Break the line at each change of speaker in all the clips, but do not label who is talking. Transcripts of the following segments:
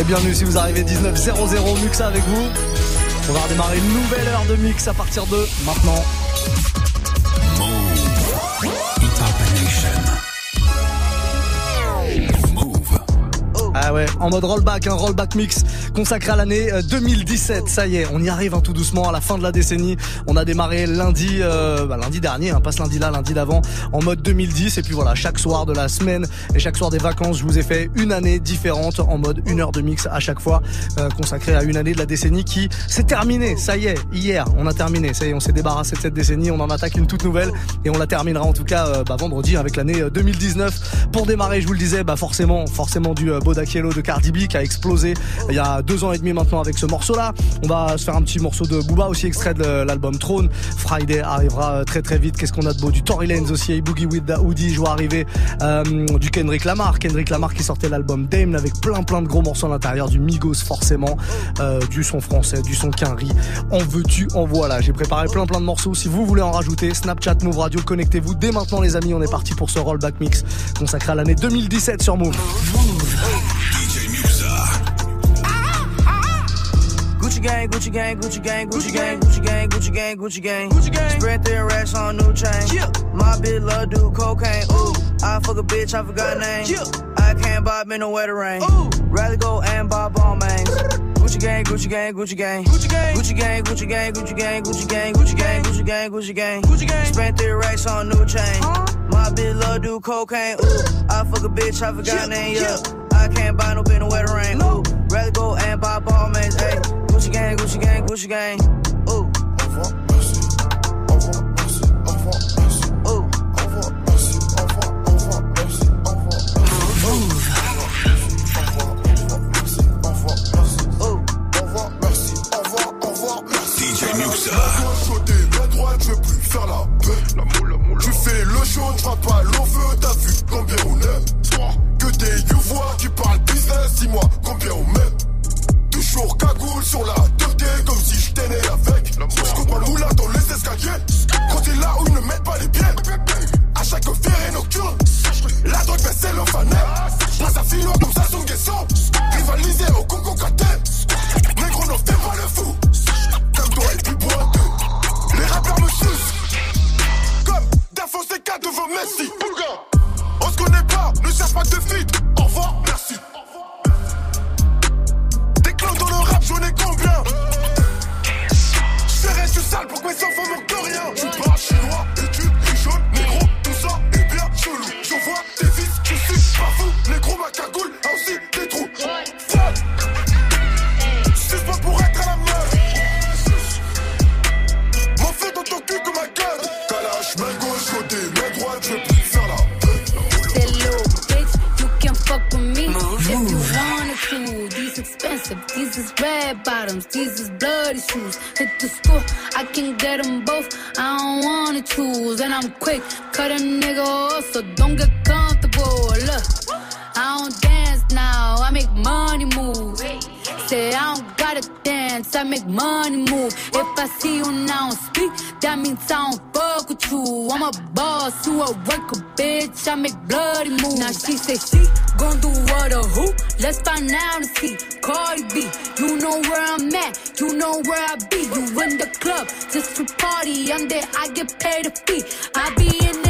Et bienvenue si vous arrivez 19.00 Muxa avec vous. On va redémarrer une nouvelle heure de mix à partir de maintenant. Ah ouais, en mode rollback, un rollback mix consacré à l'année 2017. Euh, Ça y est, on y arrive hein, tout doucement à la fin de la décennie. On a démarré lundi, euh, bah, lundi dernier, hein, pas ce lundi là, lundi d'avant, en mode 2010. Et puis voilà, chaque soir de la semaine et chaque soir des vacances, je vous ai fait une année différente en mode une heure de mix à chaque fois, euh, consacrée à une année de la décennie qui s'est terminée. Ça y est, hier, on a terminé. Ça y est, on s'est débarrassé de cette décennie. On en attaque une toute nouvelle et on la terminera en tout cas euh, bah, vendredi avec l'année 2019. Pour démarrer, je vous le disais, bah forcément, forcément du Bodakielo de Cardi B qui a explosé il y a deux ans et demi maintenant avec ce morceau-là. On va se faire un petit morceau de Booba aussi extrait de l'album Throne. Friday arrivera euh, très très vite. Qu'est-ce qu'on a de beau? Du Tory Lanez aussi, Boogie with the Hoodie, je vois arriver euh, du Kendrick Lamar. Kendrick Lamar qui sortait l'album Dame avec plein plein de gros morceaux à l'intérieur, du Migos forcément, euh, du son français, du son Quinry. En veux-tu, en voilà. J'ai préparé plein plein de morceaux. Si vous voulez en rajouter, Snapchat, Move Radio, connectez-vous dès maintenant les amis. On est parti pour ce rollback mix consacré à l'année 2017 sur Move.
Gucci gang, Gucci gang, Gucci gang, Gucci gang, Gucci gang, Gucci gang, Gucci gang, Gucci gang. Spread their racks on new chain. My bitch love do cocaine. Ooh, I fuck a bitch, I forgot name. I can't buy me no wetter rain. Ooh, rather go and buy ball mains. Gucci gang, Gucci gang, Gucci gang, Gucci gang, Gucci gang, Gucci gang, Gucci gang, Gucci gang, Gucci gang, Gucci gang, Gucci gang, Gucci gang. Spent their racks on new chain. My bitch love do cocaine. Ooh, I fuck a bitch, I forgot name. Yeah, I can't buy no bitch no wetter rain. Ooh, rather go and buy ball mains. Hey, Gucci gang, Gucci gang, Gucci gang. Ooh.
Make money move. If I see you now speak, that means I don't fuck with you. I'm a boss, you a worker, bitch. I make bloody moves. Now she say she gon' do what or who? Let's find out and see. Cardi B, you know where I'm at, you know where I be. You in the club just to party. I'm there, I get paid a fee. I be in and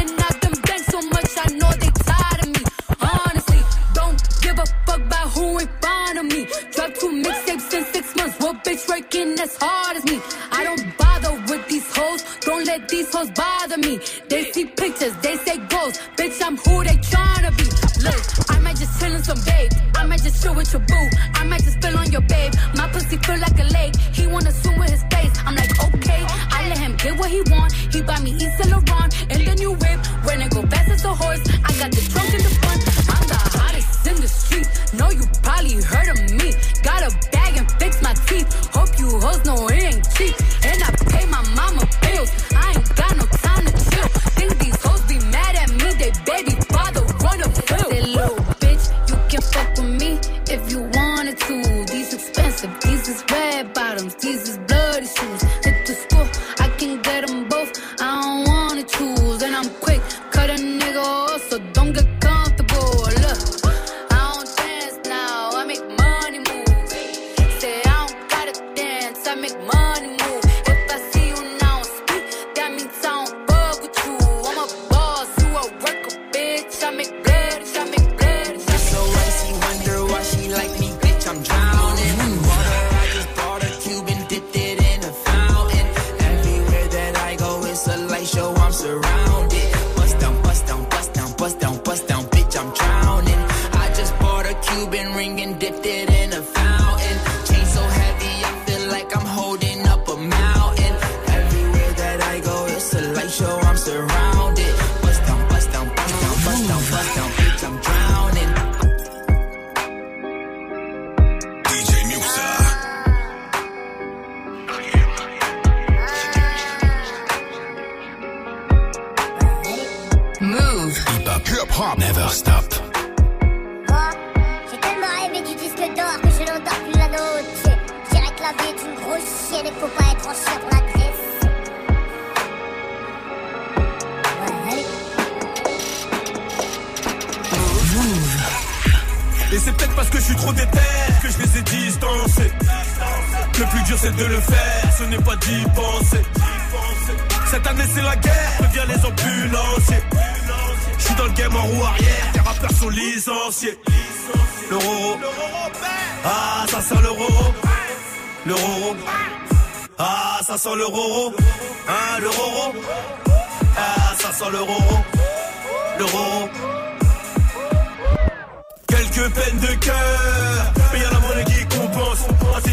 Hoes bother me. They see pictures, they say goals. Bitch, I'm who they tryna be. Look, I might just chill in some babe. I might just chill with your boo. I might just spill on your babe. My pussy feel like a lake. He wanna swim
never stop.
Moi, j'ai tellement rêvé du disque d'or que je n'endors plus la note. Je dirais que la vie est une grosse chienne et faut pas être en chien pour la graisse. Ouais, allez.
Et c'est peut-être parce que je suis trop déter que je les ai distancés. Le plus dur c'est de le faire, ce n'est pas d'y penser. Cette année c'est la guerre, reviens les ambulanciers. Je suis dans le game en roue arrière, les rappeurs sont licenciés. Le roro, ah ça sent le roro. Ah ça sent le roro. Hein, le ah ça sent le roro. Quelques peines de cœur, mais y a la monnaie qui compense.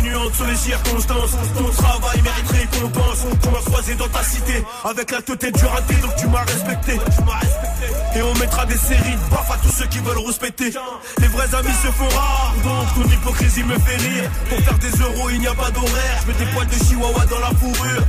Atténuante sur les circonstances. Ton travail mérite récompense. Tu m'as croisé dans ta cité avec la tête du raté, donc tu m'as respecté. Et on mettra des séries de à tous ceux qui veulent respecter. Les vrais amis se font rares, donc ton hypocrisie me fait rire. Pour faire des euros, il n'y a pas d'horaire. Je mets des poils de chihuahua dans la fourrure.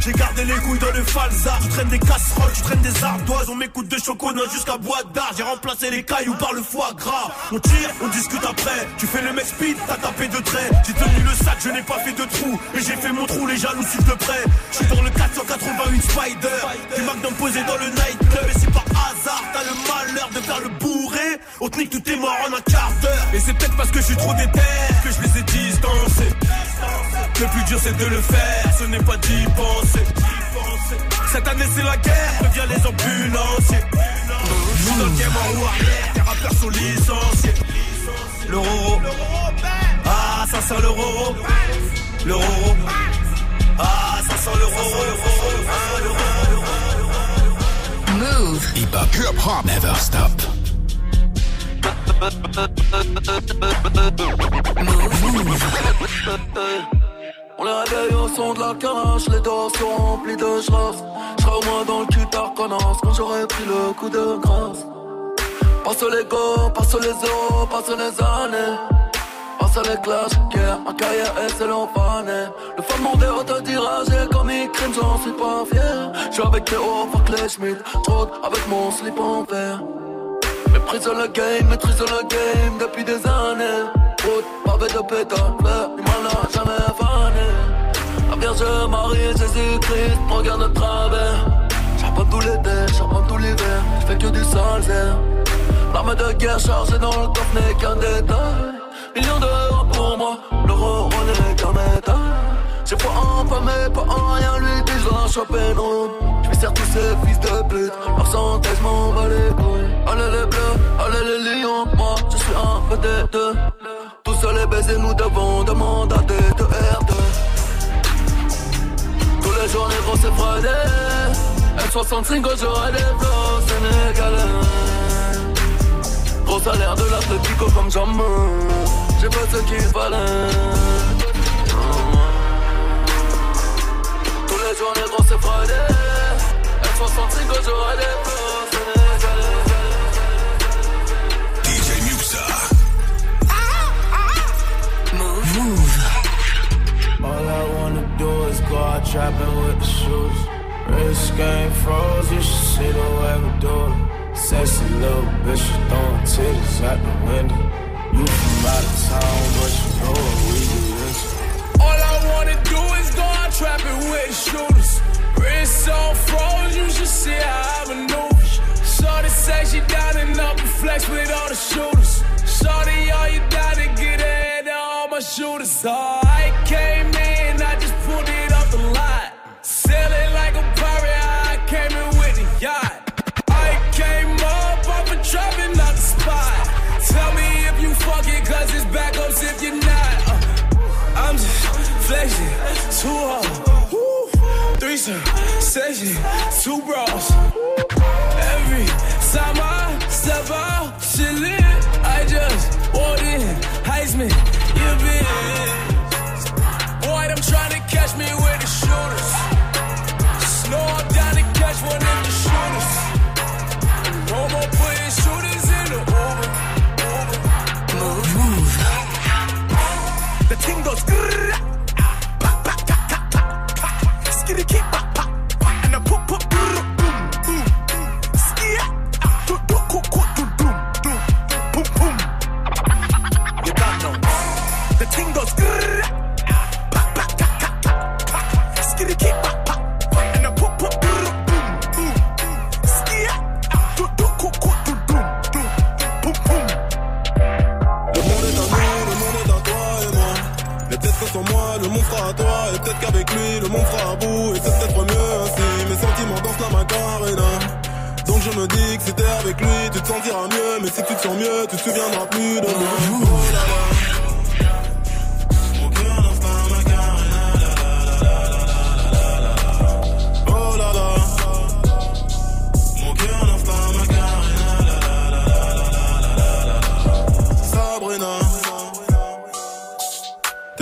J'ai gardé les couilles dans le falzar. Tu traînes des casseroles, tu traînes des ardoises. On m'écoute de chocolat jusqu'à boîte d'art. J'ai remplacé les cailloux par le foie gras. On tire, on discute après. Tu fais le mec speed, t'as tapé de traits. J'ai tenu le je n'ai pas fait de trou. Et j'ai fait mon trou, les jaloux suivent de près. Je suis dans le 481 Spider. Des McDonald's posé dans le nightclub. Et c'est par hasard, t'as le malheur de faire le bourré. On te nique tout est mort en un quart d'heure. Et c'est peut-être parce que je suis trop déter que je les ai distancés. Le plus dur c'est de le faire, ce n'est pas d'y penser. Cette année c'est la guerre, reviens les ambulanciers. Je suis dans le game en roue arrière, les rappeurs sont licenciés. Sent le roro. Le roro, ah ça sent le roro. le roro, le roro.
Move.
Hip hop, hip hop, never stop.
On les réveille au son de la cage, les dos sont remplis de schrass. J'serai au moins dans le cul connasse quand j'aurai pris le coup de grâce. Passe les go, passe les os, passe les années. Passe les clashs, yeah, ma carrière est sélophane. Le fan monté autotiragé comme crime, j'en suis pas fier. J'suis avec Théo, fuck les Schmidt, j'rôde avec mon slip en verre. Maîtrise le game, maîtrise le game depuis des années. Route, pavé de du mal n'a jamais fané. La Vierge Marie, Jésus-Christ, regarde de travers. J'apprends tous l'été, j'apprends tout l'hiver, j'fais que du sale zère. L'arme de guerre chargée dans le coffre n'est qu'un détail. Millions d'euros pour moi, l'euro qu'un métal. J'ai foi en pas mais pas en rien, lui dit je vais choper non. J'vais serre tous ces fils de pute, leur santé je m'en bats les couilles. Allez les bleus, allez les lions, moi je suis un vedette. Tous seuls les baisers, nous devons demander des de R2. Tous les jours les gros c'est Friday. L65 j'aurai des flots sénégalais. Gros salaire de l'Atletico comme jamais J'ai pas ce qu'il fallait Tous les jours les gros c'est Friday L65 j'aurai des flots sénégalais
DJ Muxa.
All I wanna do is go out trapping with the shoes. Wrist game froze, you should see the way we do it. Little bitch, you throwing titties out the window. You from out of town, but you know what we this. All I wanna do is go out trapping with shooters. Wrist on froze, you should see how I maneuver. Shorty say she down and up and flex with all the shooters. Shorty, all you down to get ahead of all my shooters. Oh, I came Two hoes, threesome, session, two
bros. Et peut-être qu'avec lui, le monde fera à bout. Et c'est peut-être mieux ainsi. Mes sentiments dansent la macarena. Donc je me dis que si t'es avec lui, tu te sentiras mieux. Mais si tu te sens mieux, tu te souviendras plus de moi.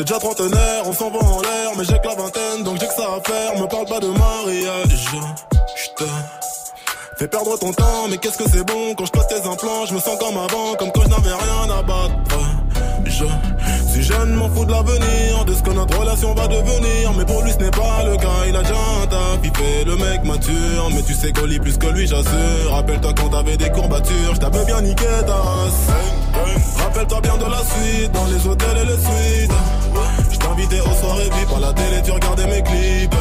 T'es déjà trentenaire, on s'en va en l'air, mais j'ai que la vingtaine, donc j'ai que ça à faire. Me parle pas de mariage, j'te fais perdre ton temps, mais qu'est-ce que c'est bon? Quand je passe tes implants, je me sens comme avant, comme quand je n'avais rien à battre. Je suis jeune, m'en fous de l'avenir, de ce que notre relation va devenir. Mais pour lui, ce n'est pas le cas, il a déjà un taf, il fait le mec mature. Mais tu sais qu'on lit plus que lui, j'assure. Rappelle-toi quand t'avais des courbatures, je t'avais bien niqué ta race. Rappelle-toi bien de la suite, dans les hôtels et les suites. Je t'invitais aux soirées VIP par la télé, tu regardais mes clips.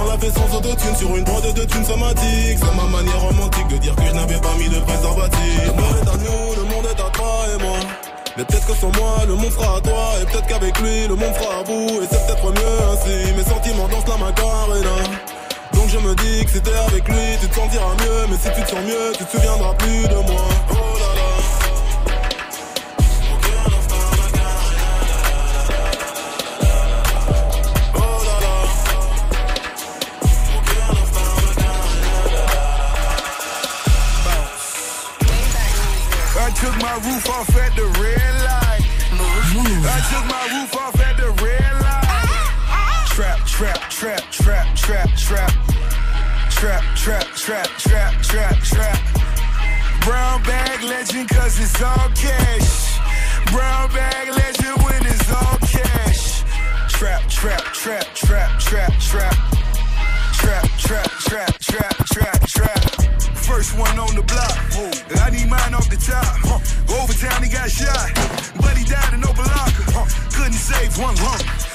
On l'a fait sans autotune sur une droite de thunes somatique. C'est ma manière romantique de dire que je n'avais pas mis de préservatif. Mais peut-être que sans moi, le monde fera à toi. Et peut-être qu'avec lui, le monde fera à vous. Et c'est peut-être mieux ainsi. Mes sentiments dansent la macarena. Donc je me dis que si t'es avec lui, tu te sentiras mieux. Mais si tu te sens mieux, tu te souviendras plus de moi. Oh là là.
took my roof off at the took my roof off at the red light. Trap, trap, trap, trap, trap, trap. Trap, trap, trap, trap, trap, trap. Brown bag legend cause it's all cash. Brown bag legend when it's all cash. Trap, trap, trap, trap, trap, trap. Trap, trap, trap, trap, trap, trap. First one on the block. I need mine off the top. Overtown, he got shot. But he died in open locker. Couldn't save one lump.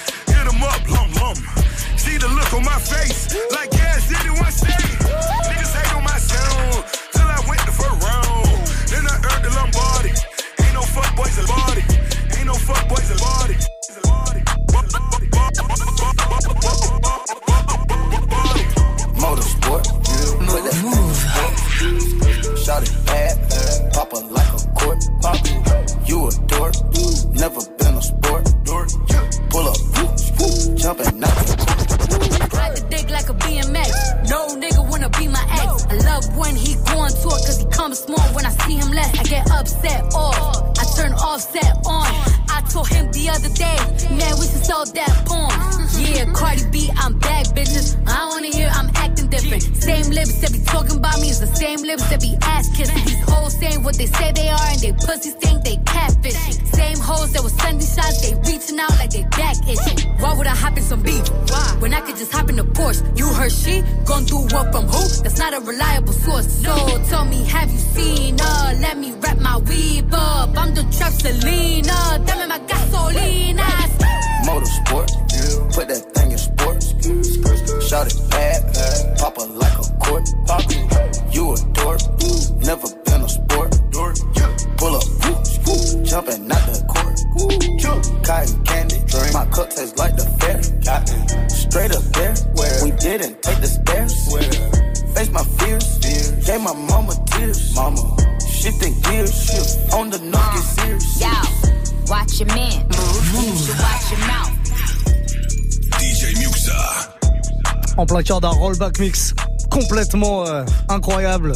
Cœur d'un rollback mix complètement euh, incroyable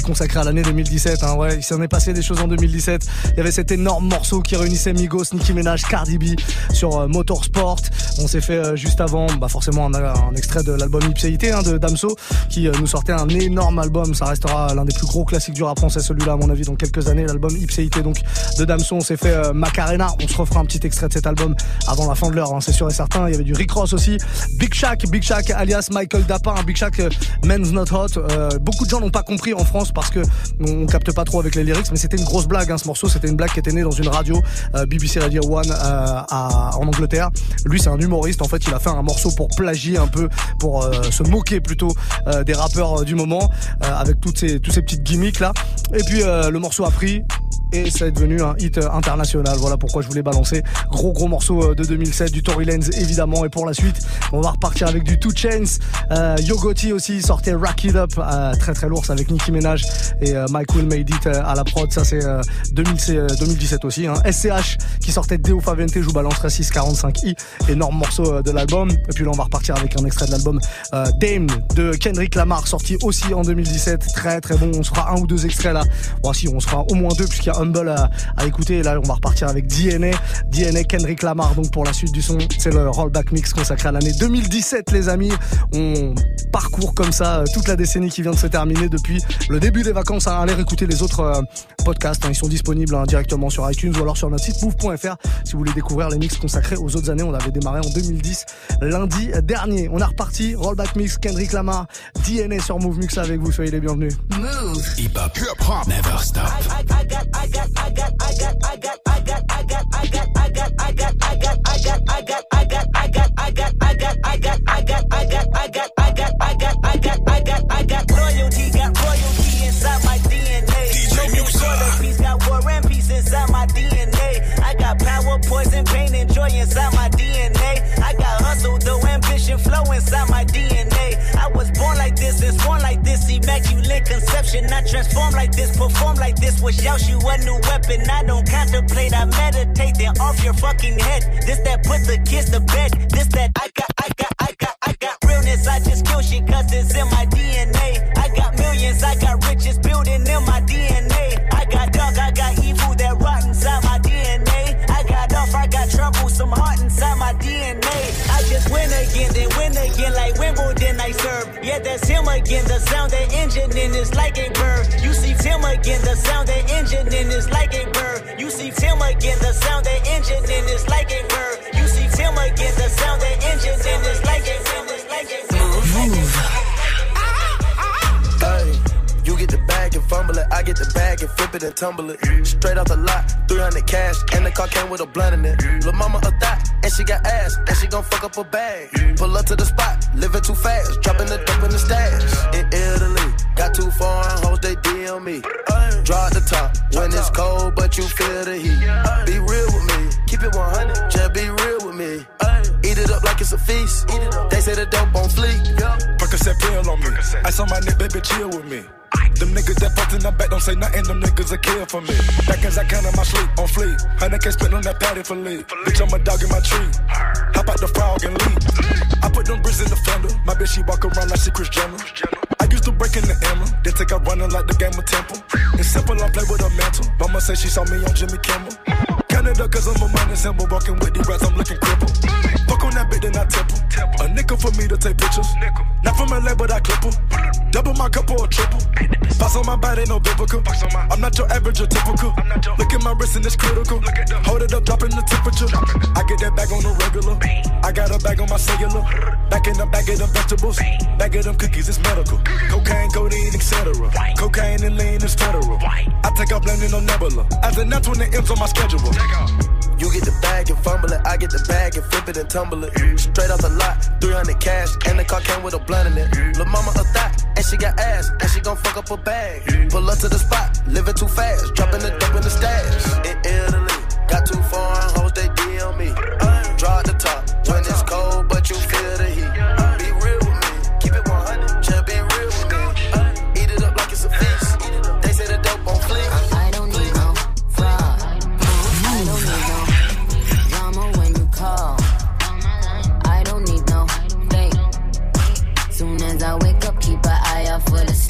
consacré à l'année 2017. Hein, ouais, il s'en est passé des choses en 2017. Il y avait cet énorme morceau qui réunissait Migos, Nicki Minaj, Cardi B sur euh, Motorsport. On s'est fait euh, juste avant, bah forcément un, extrait de l'album Ipséité hein, de Damso qui euh, nous sortait un énorme album. Ça restera l'un des plus gros classiques du rap français, celui-là à mon avis, dans quelques années. L'album Ipséité donc de Damso. On s'est fait Macarena. On se refera un petit extrait de cet album avant la fin de l'heure, hein, c'est sûr et certain. Il y avait du Rick Ross aussi, Big Shaq, Big Shaq alias Michael Dapin, Big Shaq Men's Not Hot. Beaucoup de gens n'ont pas compris en France parce que on capte pas trop avec les lyrics, mais c'était une grosse blague. Hein, ce morceau, c'était une blague qui était née dans une radio euh, BBC Radio One euh, en Angleterre. Lui, c'est un humoriste. En fait, il a fait un morceau pour plagier un peu, pour euh, se moquer plutôt des rappeurs du moment, avec toutes ces, petites gimmicks là. Et puis le morceau a pris.
Et ça est devenu un hit international. Voilà pourquoi je voulais balancer. Gros gros morceau de 2007 du Tory Lanez évidemment. Et pour la suite, on va repartir avec du Two Chains. Euh, Yogoti aussi sortait Rack It Up, très très lourd avec Nicki Minaj et Will Made It à la prod. Ça c'est 2017 aussi. Hein. SCH qui sortait Deo Favente, je vous balancerai 645i. Énorme morceau de l'album. Et puis là on va repartir avec un extrait de l'album Dame de Kendrick Lamar sorti aussi en 2017. Très très bon. On sera un ou deux extraits là. Bon, si, on sera au moins deux puisqu'il y a Humble à, écouter. Et là, on va repartir avec DNA. DNA Kendrick Lamar. Donc pour la suite du son, c'est le rollback mix consacré à l'année 2017, les amis. On parcourt comme ça euh, toute la décennie qui vient de se terminer depuis le début des vacances. Hein. Allez réécouter les autres euh, podcasts. Hein. Ils sont disponibles hein, directement sur iTunes ou alors sur notre site move.fr si vous voulez découvrir les mix consacrés aux autres années. On avait démarré en 2010, lundi dernier. On a reparti. Rollback mix Kendrick Lamar, DNA sur Move Mix avec vous. Soyez les bienvenus. Move. Hip hop. Hip hop. Never stop. I, I, I got, poison conception. I transform like this, perform like this, was out you a new weapon. I don't contemplate, I meditate, then off your fucking head. This that put the kids to bed. This that I got, I got, I got, I got realness. I just kill shit cause it's in my DNA. I got millions, I got riches building in my DNA. I got dark, I got evil that rot inside my DNA. I got off, I got trouble, some heart inside my DNA. I just win again, then Wimbledon I serve. Yeah, that's him again. The sound that engine in is like a bird. You see Tim again, the sound that engine in is like a bird. You see Tim again, the sound that engine in is like a bird. You see Tim again, the sound that engine in is like a bird.
Fumble it. I get the bag and flip it and tumble it. Straight off the lot, 300 cash, and the car came with a blunt in it. Lil' mama a thot, and she got ass, and she gon' fuck up a bag. Pull up to the spot, living too fast, dropping the dope in the stash. In Italy, got too foreign hoes, they DM me. Draw the top when it's cold, but you feel the heat. Be real with me, keep it 100, just be real with me. Eat it up like it's a feast. They say the dope on fleek.
Percocet pill on me. Ice on my neck, baby, chill with me. Them niggas that fucked in the back don't say nothing, them niggas a kill for me. Back as I count on my sleep, on fleek. Honey can't spit on that patty for leave. Bitch, I'm a dog in my tree. Hop out the frog and leave. I put them bricks in the fender. My bitch, she walk around like she Chris Jenner. I used to break in the ammo, then take out running like the game of Temple. It's simple, I play with a mantle. Mama say she saw me on Jimmy Kimmel. Canada, cause I'm a money symbol. Walking with these rats, I'm looking crippled. That then I temple. A nickel for me to take pictures. Not from LA, but I clip. Double my cup or a triple. Box on my body, no biblical. I'm not your average or typical. Look at my wrist and it's critical. Hold it up, dropping the temperature. I get that bag on the regular. I got a bag on my cellular. Back in the bag of them vegetables. Bag of them cookies, it's medical. Cocaine, codeine, etc. Cocaine and lean is federal. I take off landing on Nebula. As an that's when the M's on my schedule.
You get the bag and fumble it. I get the bag and flip it and tumble it. Straight off the lot, 300 cash, and the car came with a blunt in it. Lil' mama a thot, and she got ass, and she gon' fuck up a bag. Pull up to the spot, living too fast, dropping the dope in the stash. In Italy, got too far, hoes, they DM me. Draw the top when it's cold,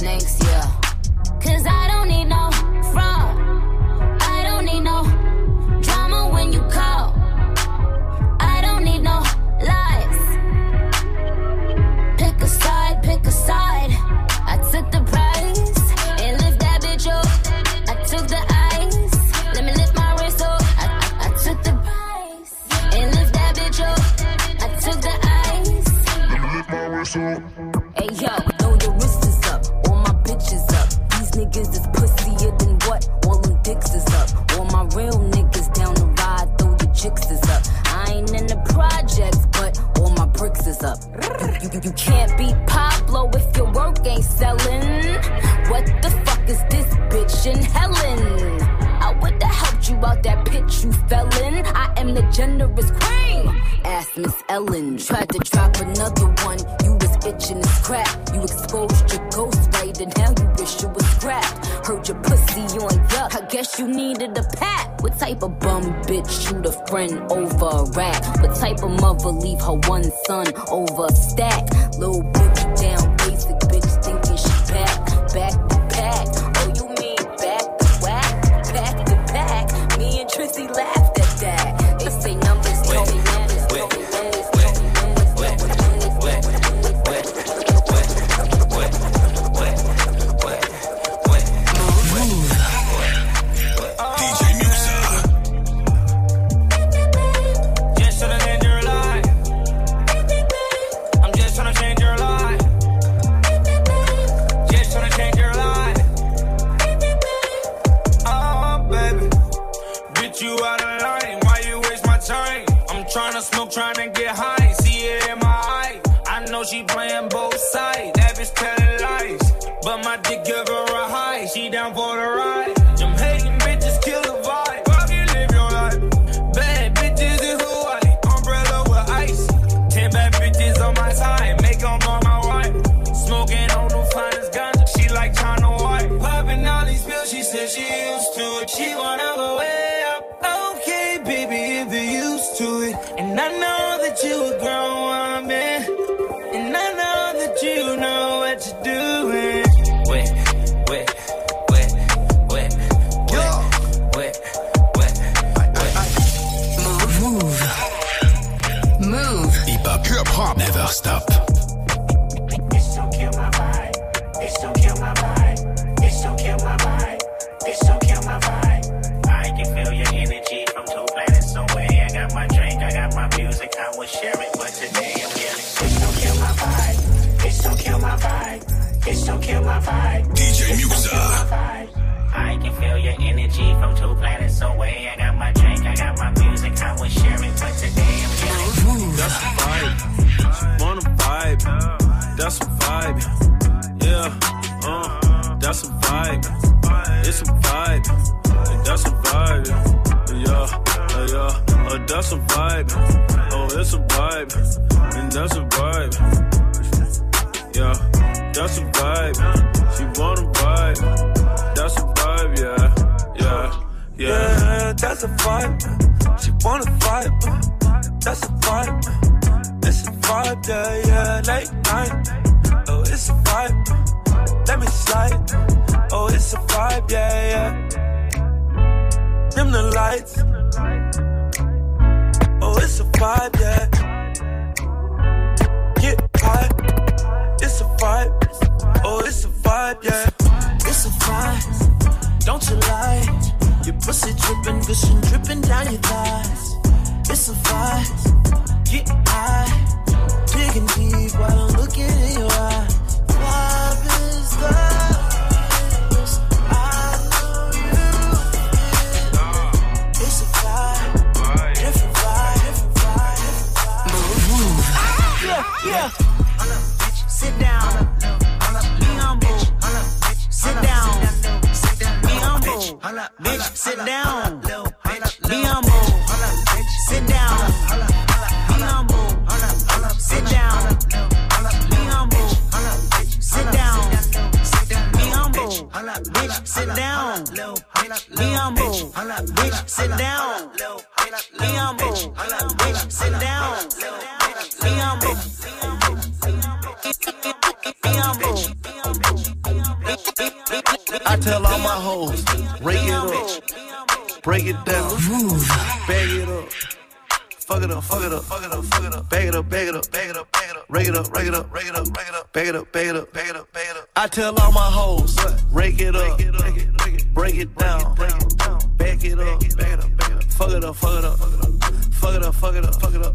snakes, yeah. Cause I don't need no fraud. I don't need no drama when you call. I don't need no lies. Pick a side, pick a side. I took the prize and lift that bitch up. I took the ice. Let me lift my wrist up. I, I, I took the prize and lift that bitch up. I took the ice. Let me lift my wrist up.
Generous queen. Ask Miss Ellen. Tried to drop another one. You was itching to scrap. You exposed your ghost right, and now you wish you was scrapped. Heard your pussy on yuck. I guess you needed a pat. What type of bum bitch shoot a friend over a rat? What type of mother leave her one son over a stack? Little bitch down basic bitch thinking she back back.
Will share it, but today I'm yelling. It's so kill my vibe. It's so kill my vibe. It's so kill my vibe.
DJ Musa.
I can feel your energy from two planets away. I got
Bitch, sit down. Be humble. Bitch, sit down. Be humble. Be.
I tell all my hoes, rake it up, break it down, bag it up. Fuck it up, fuck it up, fuck it up, fuck it up, bag it up, bag it up, bag it up, bag it up, rake it up, rake it up, rake it up, rake it up, bag it up, bag it up, bag it up, bag it up. I tell all my hoes, rake it up, break it down, bag it up, bag it up, bag it up, fuck it up, fuck it up, fuck it up, fuck it up, fuck it up,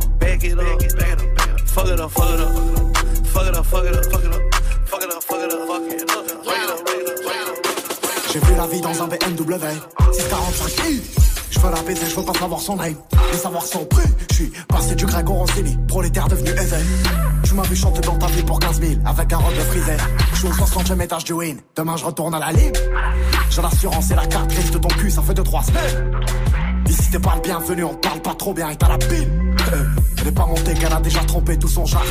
J'ai vu la vie dans un BMW 645 i Je veux la baiser, je veux pas savoir son name Mais savoir son prix. Je suis passé du au Rossini Prolétaire devenu even Tu m'as vu chanter dans ta vie pour 15 000 Avec un robe de frisé Je suis au 60 étage du win Demain je retourne à la ligne J'ai l'assurance et la carte grise de ton cul Ça fait 2-3 semaines. Ici t'es pas le bienvenu On parle pas trop bien et t'as la pile. Euh, Elle est pas montée qu'elle a déjà trompé tout son tam.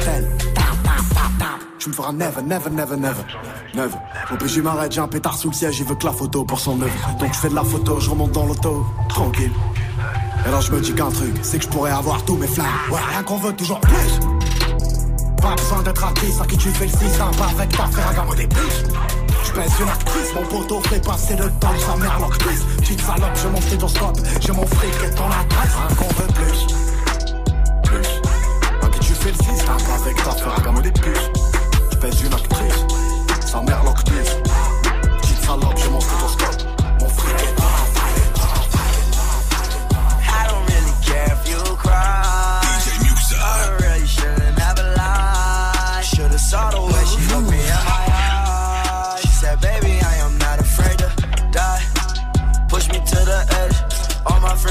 Tu me feras never, never, never, never. Never. Obligé m'arrête, j'ai un pétard sous le siège Il veut que la photo pour son œuvre Donc je fais de la photo, je remonte dans l'auto. Tranquille. Et là je me dis qu'un truc C'est que je pourrais avoir tous mes flammes Ouais, rien qu'on veut, toujours plus. Pas besoin d'être artiste À qui tu fais le 6 Pas avec ta frère à gamme des plus je pèse une actrice, mon poteau fait passer le temps, sa mère l'octrice Petite salope, j'ai mon stéthoscope, j'ai mon fric et ton adresse. Rien qu'on veut plus. Plus. Qui tu fais le 6 Pas avec ta à gamme des puces. Je pèse une actrice, sa mère l'octrice Petite salope, j'ai mon stéthoscope,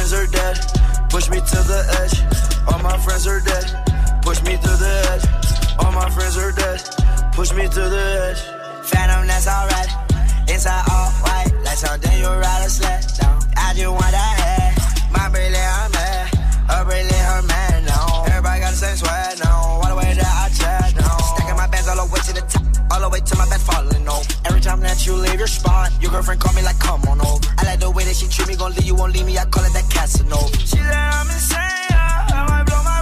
friends are dead. Push me to the edge. All my friends are dead. Push me to the edge. All my friends are dead. Push me to the edge. Phantom, that's alright. Inside all white, like something you ride a sled down. I just want that head. My brilliant, her man. Her brilliant, her man. No. Everybody got the same swag now. All the way that I chat now. Stacking my bands all the way to the top. All the way to my bed falling over. Time that you leave your spot, your girlfriend call me like, come on over. I like the way that she treat me, gon' leave you, won't leave me. I call it that Casanova. She said I'm insane. yeah. I might blow my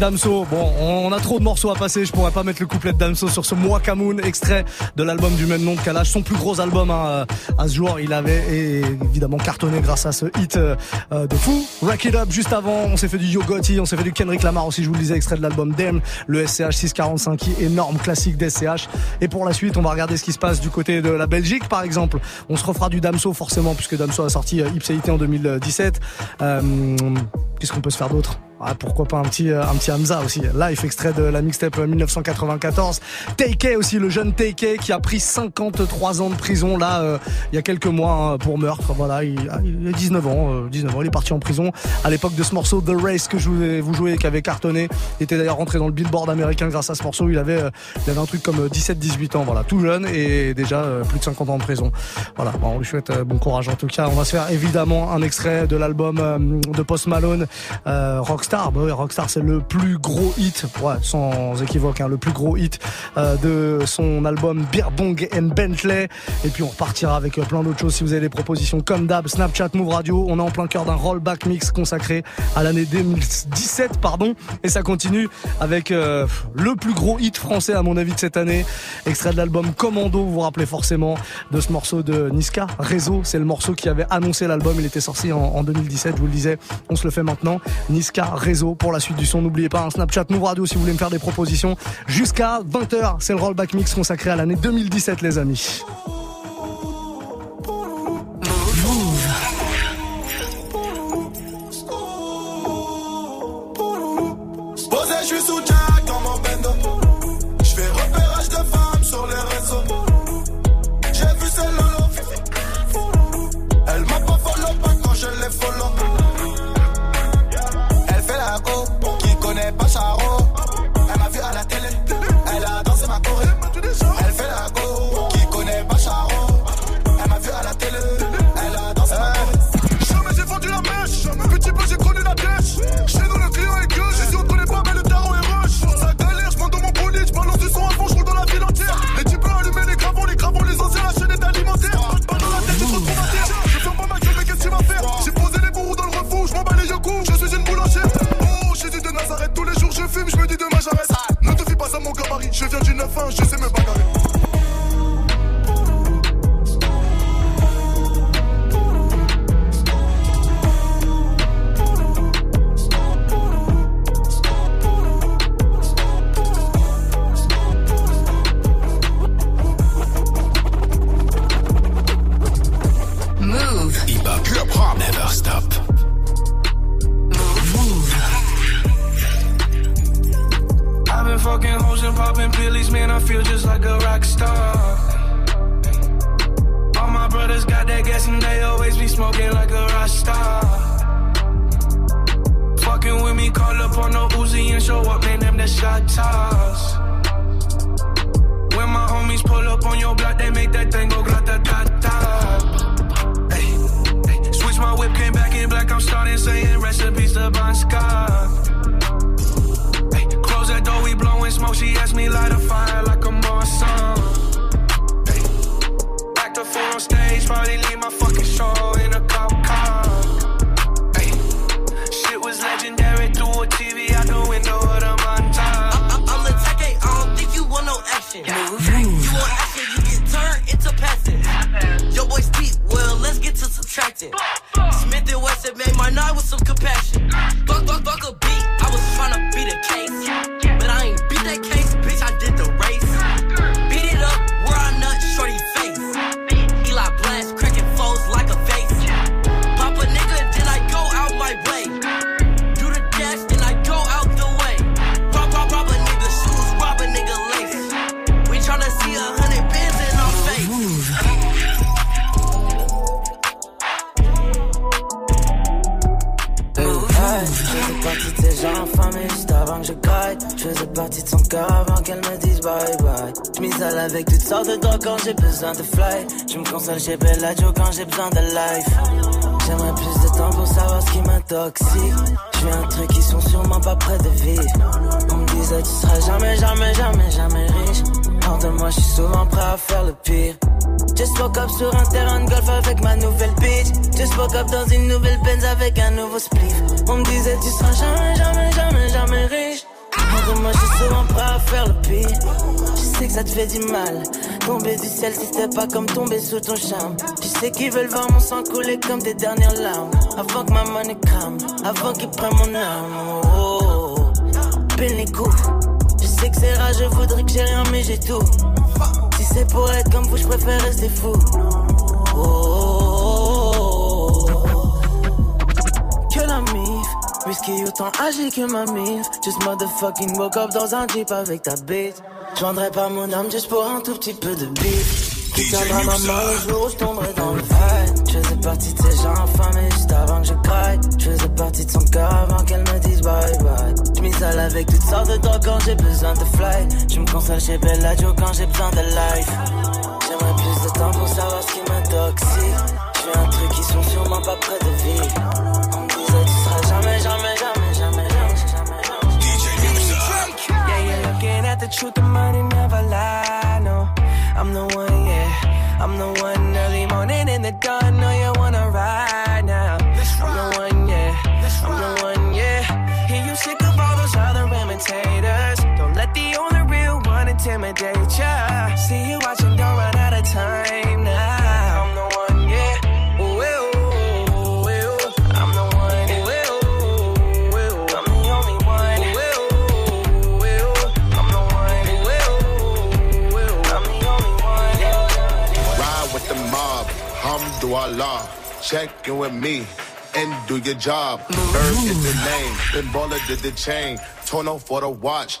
Damso. Bon, on a trop de morceaux à passer. Je pourrais pas mettre le couplet de Damso sur ce Moi Kamoun, extrait de l'album du même nom de Kalash. Son plus gros album hein, à ce jour. Il avait évidemment cartonné grâce à ce hit euh, de fou. Rack It Up juste avant. On s'est fait du Yo Gotti, on s'est fait du Kendrick Lamar aussi. Je vous le disais, extrait de l'album Damn, le SCH 645 qui énorme classique d'SCH. Et pour la suite, on va regarder ce qui se passe du côté de la Belgique, par exemple. On se refera du Damso forcément puisque Damso a sorti euh, Ipséité en 2017. Euh, Qu'est-ce qu'on peut se faire d'autre? Ah, pourquoi pas un petit, un petit Hamza aussi. Life, extrait de la mixtape 1994. Take aussi, le jeune Take qui a pris 53 ans de prison là, il y a quelques mois hein, pour meurtre. Voilà, il, a 19 ans, 19 ans, il est parti en prison à l'époque de ce morceau The Race que je vous jouez, qui avait cartonné. Il était d'ailleurs rentré dans le Billboard américain grâce à ce morceau. Il avait, il avait un truc comme 17-18 ans, voilà, tout jeune et déjà plus de 50 ans de prison. Voilà, bon, on lui souhaite bon courage en tout cas. On va se faire évidemment un extrait de l'album de Post Malone, Rockstar. Bah Rockstar, c'est le plus gros hit, sans équivoque, hein, le plus gros hit de son album Beer Bong and Bentley. Et puis on repartira avec plein d'autres choses si vous avez des propositions comme d'hab, Snapchat, Move Radio. On est en plein cœur d'un rollback mix consacré à l'année 2017, pardon. Et ça continue avec euh, le plus gros hit français à mon avis de cette année. Extrait de l'album Commando, vous vous rappelez forcément de ce morceau de Niska, Réseau. C'est le morceau qui avait annoncé l'album. Il était sorti en, en 2017, je vous le disais. On se le fait maintenant. Niska, Réseau pour la suite du son. N'oubliez pas un Snapchat Move Radio si vous voulez me faire des propositions. Jusqu'à 20h, c'est le rollback mix consacré à l'année 2017 les amis.
Mon gabarit, je viens du 9-1, je sais me bagarrer.
Je faisais partie de son cœur avant qu'elle me dise bye bye. Je m'isole avec toutes sortes de drogues quand j'ai besoin de fly. Je me console chez Bellagio quand j'ai besoin de life. J'aimerais plus de temps pour savoir ce qui m'intoxique. Je fais un truc qui sont sûrement pas près de vivre. On me disait tu seras jamais, jamais, jamais, jamais riche. Hors de moi, je suis souvent prêt à faire le pire. Just woke up sur un terrain de golf avec ma nouvelle bitch. Just woke up dans une nouvelle Benz avec un nouveau spliff. On me disait tu seras jamais, jamais, jamais, jamais riche. Moi, je suis souvent prêt à faire le pire. Je sais que ça te fait du mal. Tomber du ciel si c'était pas comme tomber sous ton charme. Tu sais qu'ils veulent voir mon sang couler comme des dernières larmes. Avant que ma money crame, avant qu'ils prennent mon âme. Oh, oh, les coups. Je sais que c'est rare, je voudrais que j'ai rien, mais j'ai tout. C'est pour être comme vous, je préfère rester fou. Oh, oh, oh, oh. Que la mif, Whisky autant âgé que ma mif. Just motherfucking woke up dans un jeep avec ta bitch. Je vendrais pas mon âme juste pour un tout petit peu de beef. Qui tiendra ma main le jour où je tomberai dans le fight. Je faisais partie de ces gens infamés juste avant que je craque. Je faisais partie de son cœur avant qu'elle me dise bye bye. Je m'isole avec toutes sortes de drogues quand j'ai besoin de fly. Je me console chez Bellagio quand j'ai besoin de life. J'aimerais plus de temps pour savoir ce qui m'intoxique. Je un truc qui sont sûrement pas près de vivre. On me disait tu seras jamais, jamais, jamais, jamais, jamais, jamais. Yeah, you're looking at the truth, the money never lie, no. I'm the one, yeah. I'm the one early morning in the dawn.
Check in with me and do your job. Herb is the name, then baller did the chain. Tono for the watch.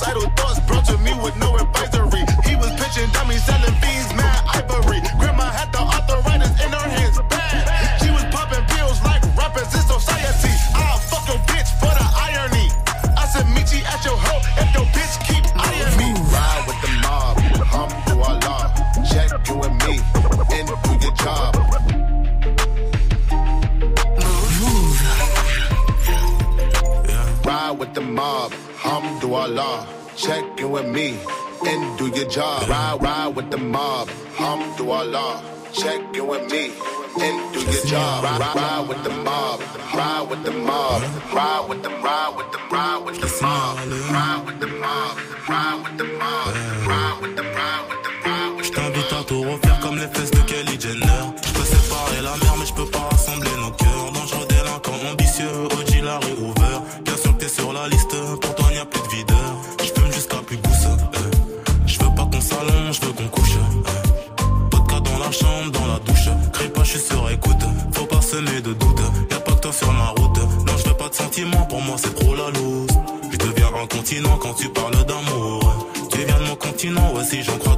Suicidal thoughts brought to me with no advisory. He was pitching dummies, selling fiends, mad ivory. Hamdulillah. Check in with me and do your job. Ride, ride with the mob, Hamdulillah. Check in with me and do your job. Ride, ride, ride with the mob, ride with the mob, ride with the ride with the ride with the mob, ride with the mob, ride with the mob, ride with the ride with the ride with
Je t'invite à tout refaire comme les fesses de Kelly Jenner. Je peux séparer la mer, mais je peux pas rassembler nos cœurs. Dangereux délinquant ambitieux, Semer de doute. Y'a pas que toi sur ma route. Non, je veux pas de sentiments, pour moi c'est trop la loose. Je deviens incontinent quand tu parles d'amour. Tu viens de mon continent, ouais, si j'en crois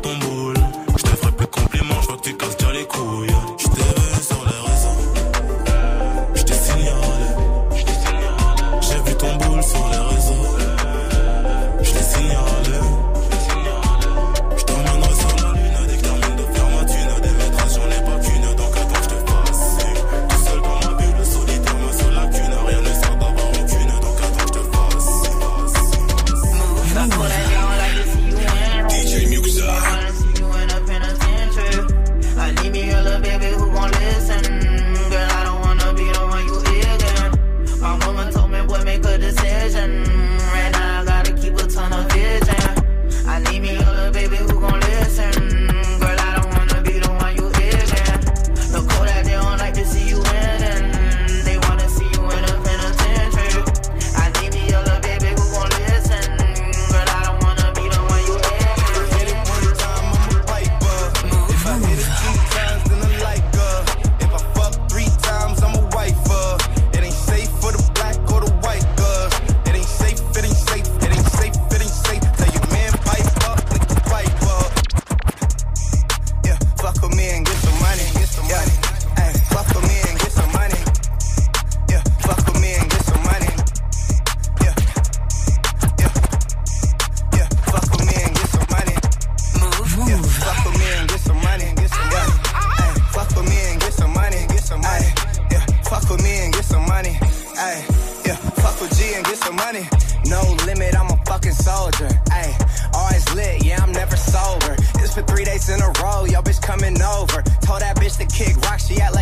coming over. Told that bitch to kick rock, she act
like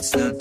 it's not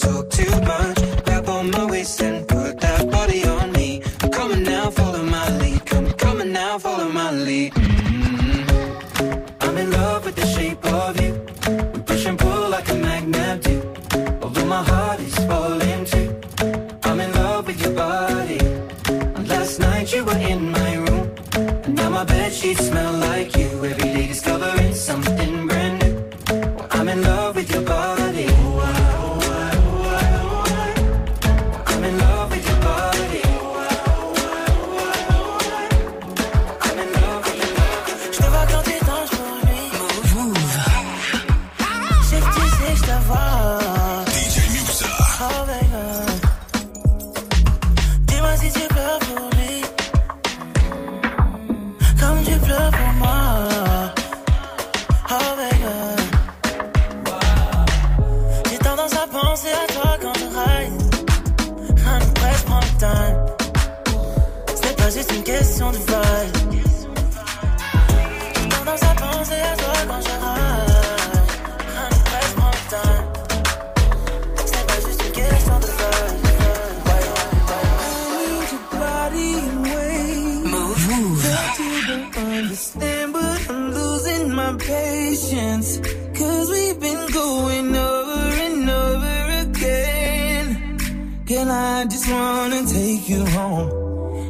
patience. Cause we've been going over and over again. Girl, I just wanna take you home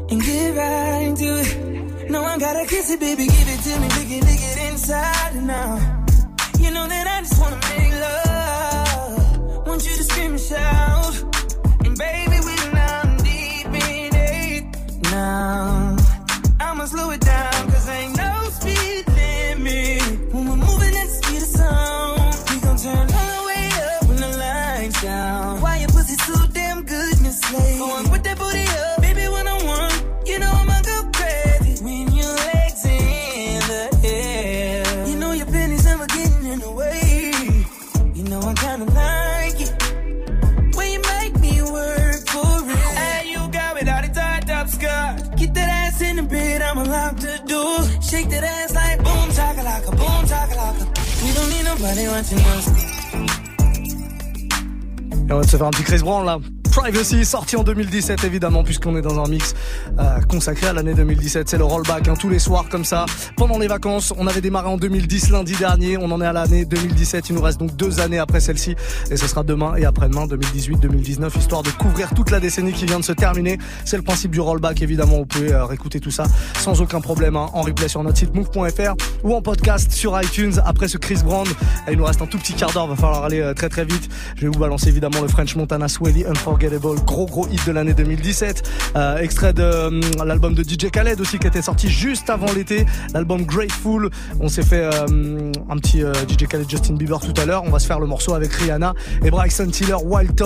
and get right into it. No, I gotta kiss it, baby, give it to me, lick it, lick it inside out. You know that I just wanna make love. Want you to scream and shout. And baby,
Et on va se faire un petit Chris Brown là. Privacy, sorti en 2017 évidemment, puisqu'on est dans un mix euh, consacré à l'année 2017. C'est le rollback, hein, tous les soirs comme ça. Pendant les vacances, on avait démarré en 2010 lundi dernier, on en est à l'année 2017. Il nous reste donc deux années après celle-ci, et ce sera demain et après-demain, 2018-2019, histoire de couvrir toute la décennie qui vient de se terminer. C'est le principe du rollback, évidemment. Vous pouvez euh, réécouter tout ça sans aucun problème hein, en replay sur notre site move.fr ou en podcast sur iTunes. Après ce Chris Brown, il nous reste un tout petit quart d'heure, va falloir aller euh, très très vite. Je vais vous balancer évidemment le French Montana Swelly Unforgettable. Unforgettable, gros gros hit de l'année 2017. Euh, extrait de euh, l'album de DJ Khaled aussi qui était sorti juste avant l'été, l'album Grateful. On s'est fait euh, un petit euh, DJ Khaled Justin Bieber tout à l'heure. On va se faire le morceau avec Rihanna et Bryson Tiller, Wild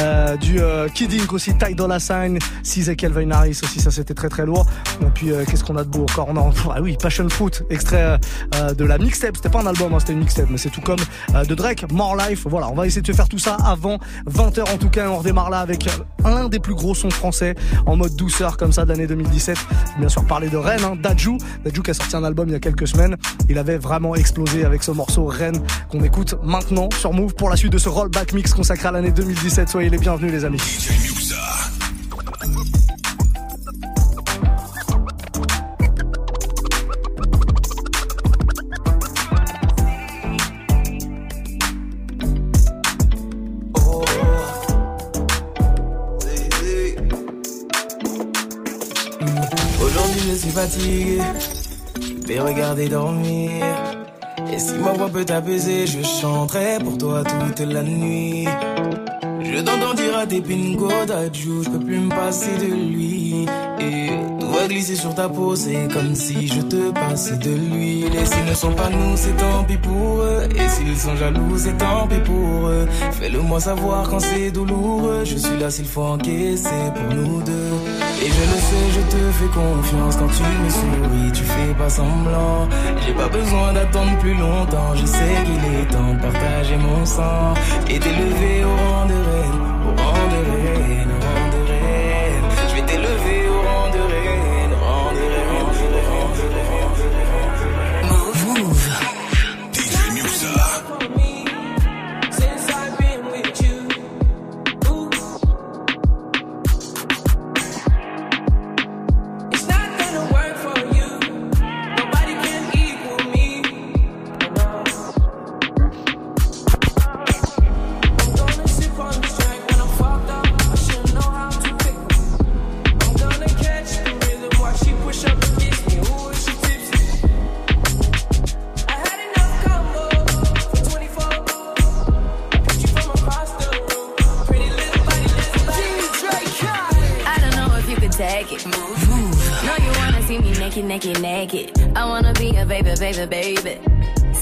euh, du Kid Ink aussi, Ty Dolla Sign, CZ Calvin Harris aussi, ça c'était très très lourd. Et puis qu'est-ce qu'on a de beau encore? On a ah oui, Passion Fruit, extrait de la mixtape. C'était pas un album, hein, c'était une mixtape, mais c'est tout comme de Drake, More Life. Voilà, on va essayer de faire tout ça avant 20h en tout cas. On redémarre là avec un des plus gros sons français en mode douceur comme ça de l'année 2017. Bien sûr parler de Rennes, hein. Dajou qui a sorti un album il y a quelques semaines. Il avait vraiment explosé avec ce morceau Rennes qu'on écoute maintenant sur Move pour la suite de ce rollback mix consacré à l'année 2017. Soyez les bienvenus les amis.
Fatigué, je vais regarder dormir. Et si ma voix peut t'apaiser, je chanterai pour toi toute la nuit. Je t'entends dire à tes pingos d'adjou, je peux plus me passer de lui. Et tout va glisser sur ta peau, c'est comme si je te passais de l'huile. Et s'ils ne sont pas nous, c'est tant pis pour eux. Et s'ils sont jaloux, c'est tant pis pour eux. Fais-le moi savoir quand c'est douloureux. Je suis là s'il faut encaisser pour nous deux. Et je le sais, je te fais confiance quand tu me souris, tu fais pas semblant. J'ai pas besoin d'attendre plus longtemps, je sais qu'il est temps de partager mon sang et t'élever au rang de reine, ahead, we're all the
ahead.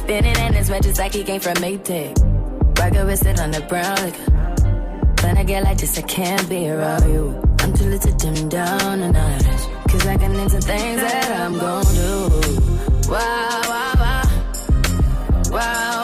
Spinning in his red just like he came from Maytag. With it on the brown liquor. When I get like this, I can't be around you. I'm too little to dim down the night. Cause I can into things that I'm gon' do. Wow. Wow, wow, wow,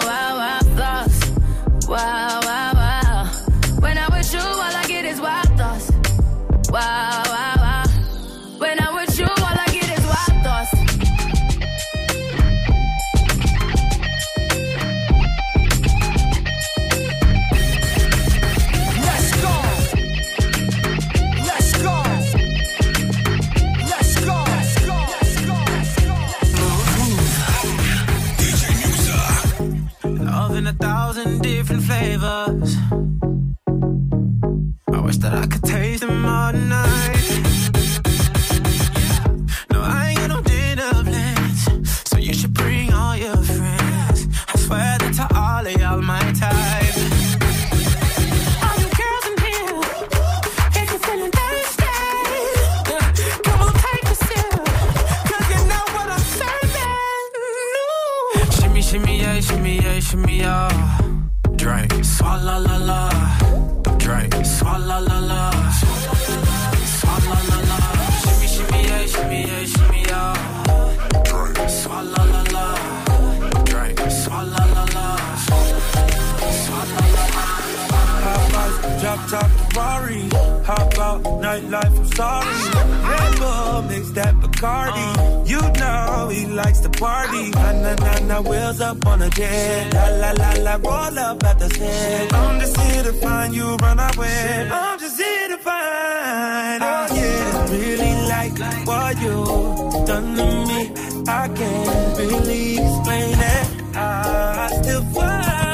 top Ferrari? How about nightlife? I'm sorry. Red mix that Bacardi. You know he likes to party. Na na na na, wheels up on a jet. La la la la, roll up at the set. I'm just here to find you, run away. I'm just here to find. Oh yeah, really like what you done to me. I can't really explain it. I still fall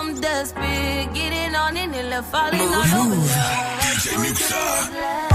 I'm desperate, getting on in and falling all over.
DJ Muxa.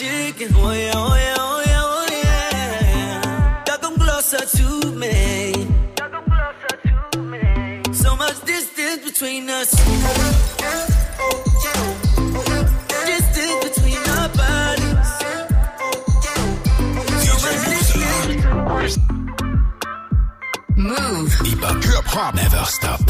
chicken. Oh yeah, oh yeah, oh yeah, oh yeah. Y'all come closer to me. Y'all come closer to me. So much distance between us. Distance between our bodies.
Move.
Hip-hop, never stop.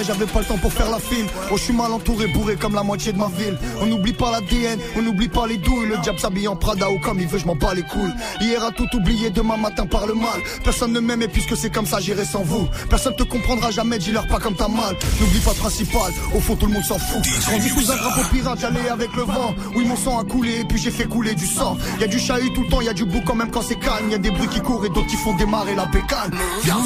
La j'avais pas le temps pour faire la file. Oh, je suis mal entouré, bourré comme la moitié de ma ville. On n'oublie pas l'ADN, on n'oublie pas les douilles. Le diable s'habille en Prada ou comme il veut, je m'en bats les couilles. Hier a tout oublié, demain matin par le mal. Personne ne m'aime et puisque c'est comme ça, j'irai sans vous. Personne te comprendra jamais, dis-leur pas comme t'as mal. N'oublie pas le principal, au fond tout le monde s'en fout. Grandi sous un drapeau pirate, j'allais avec le vent. Oui, mon sang a coulé et puis j'ai fait couler du sang. Y a du chahut tout le temps, y a du bouc quand même quand c'est calme. Y a des bruits qui courent et d'autres qui font démarrer la bécane. Viens,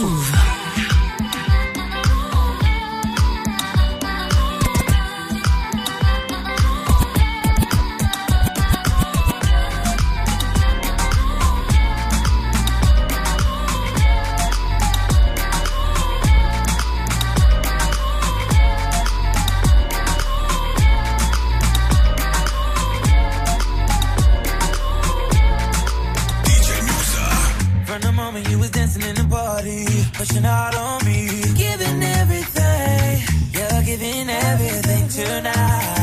dancing in the party, pushing out on me, giving everything, you're giving everything tonight.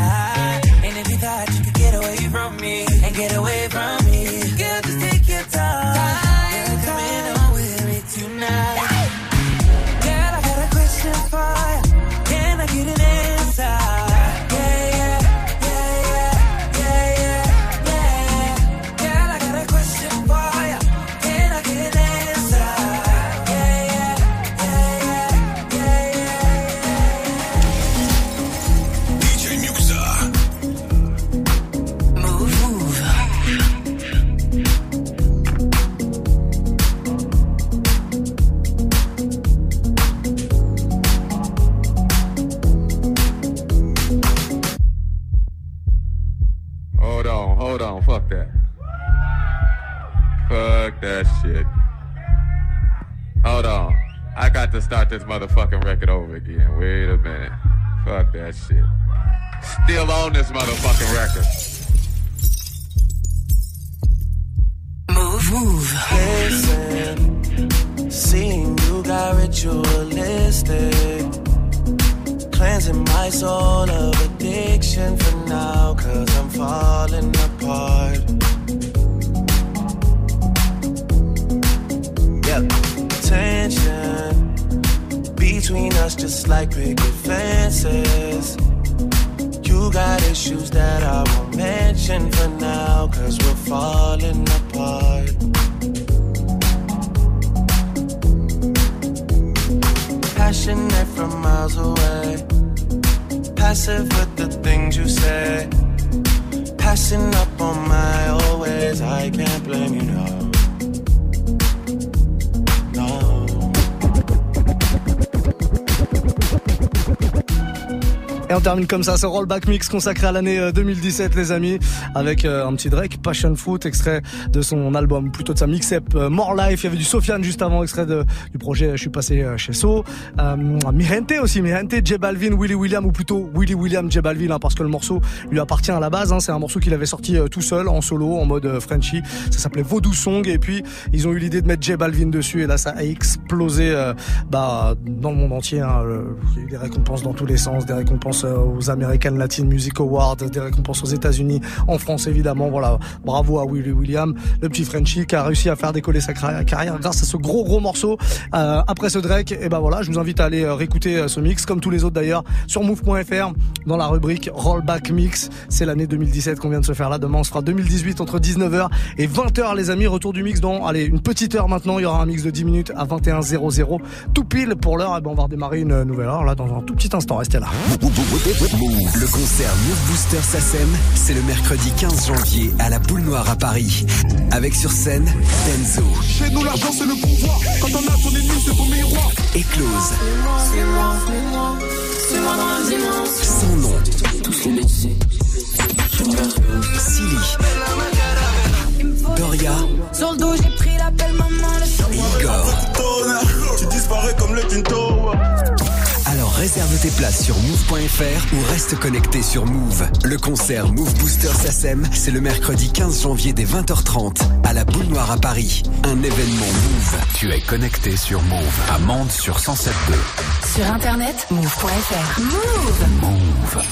This motherfucking record over again. Wait a minute. Fuck that shit. Still on this motherfucking record.
Move, move.
Listen, seeing you got ritualistic. Cleansing my soul of addiction like picket fences. You got issues that I won't mention for now, cause we're falling apart. Passionate from miles away, passive with the things you say. Passing up on
Et on termine comme ça ce rollback mix consacré à l'année euh, 2017 les amis avec euh, un petit Drake Passion Fruit extrait de son album plutôt de sa mix-up euh, More Life. Il y avait du Sofiane juste avant extrait du projet Je suis passé euh, chez So. Euh, Mirente aussi Mirente J Balvin Willy William ou plutôt Willy William J Balvin hein, parce que le morceau lui appartient à la base hein, c'est un morceau qu'il avait sorti euh, tout seul en solo en mode euh, Frenchy. Ça s'appelait Vaudou Song et puis ils ont eu l'idée de mettre J Balvin dessus et là ça a explosé euh, bah, dans le monde entier hein, il y a eu des récompenses dans tous les sens des récompenses euh, aux American Latin Music Awards des récompenses aux États-Unis en France évidemment. Voilà. Bravo à Willy William le petit Frenchie qui a réussi à faire décoller sa carrière grâce à ce gros gros morceau Euh, après ce Drake. Et ben voilà je vous invite à aller euh, réécouter euh, ce mix comme tous les autres d'ailleurs sur move.fr dans la rubrique Rollback Mix. C'est l'année 2017 qu'on vient de se faire là. Demain on se fera 2018 entre 19h et 20h les amis. Retour du mix dans allez une petite heure maintenant. Il y aura un mix de 10 minutes à 21h00 tout pile pour l'heure. Et ben on va redémarrer une nouvelle heure là dans un tout petit instant. Restez là
Move. Le concert Move Booster SACEM, c'est le mercredi 15 janvier à la Boule Noire à Paris. Avec sur scène, Denzo.
Chez nous, l'argent, c'est le pouvoir. Quand on a ton ennemi, c'est ton miroir.
La dimension.
Sans nom. Silly. Doria.
Sur le dos, j'ai pris l'appel maman.
Igor.
Tu disparais comme le Tinto.
Réserve tes places sur move.fr ou reste connecté sur Move. Le concert Move Booster SACEM, c'est le mercredi 15 janvier dès 20h30 à la Boule Noire à Paris. Un événement Move.
Tu es connecté sur Move à Mende sur 107.2.
Sur internet, move.fr. Move.
Move.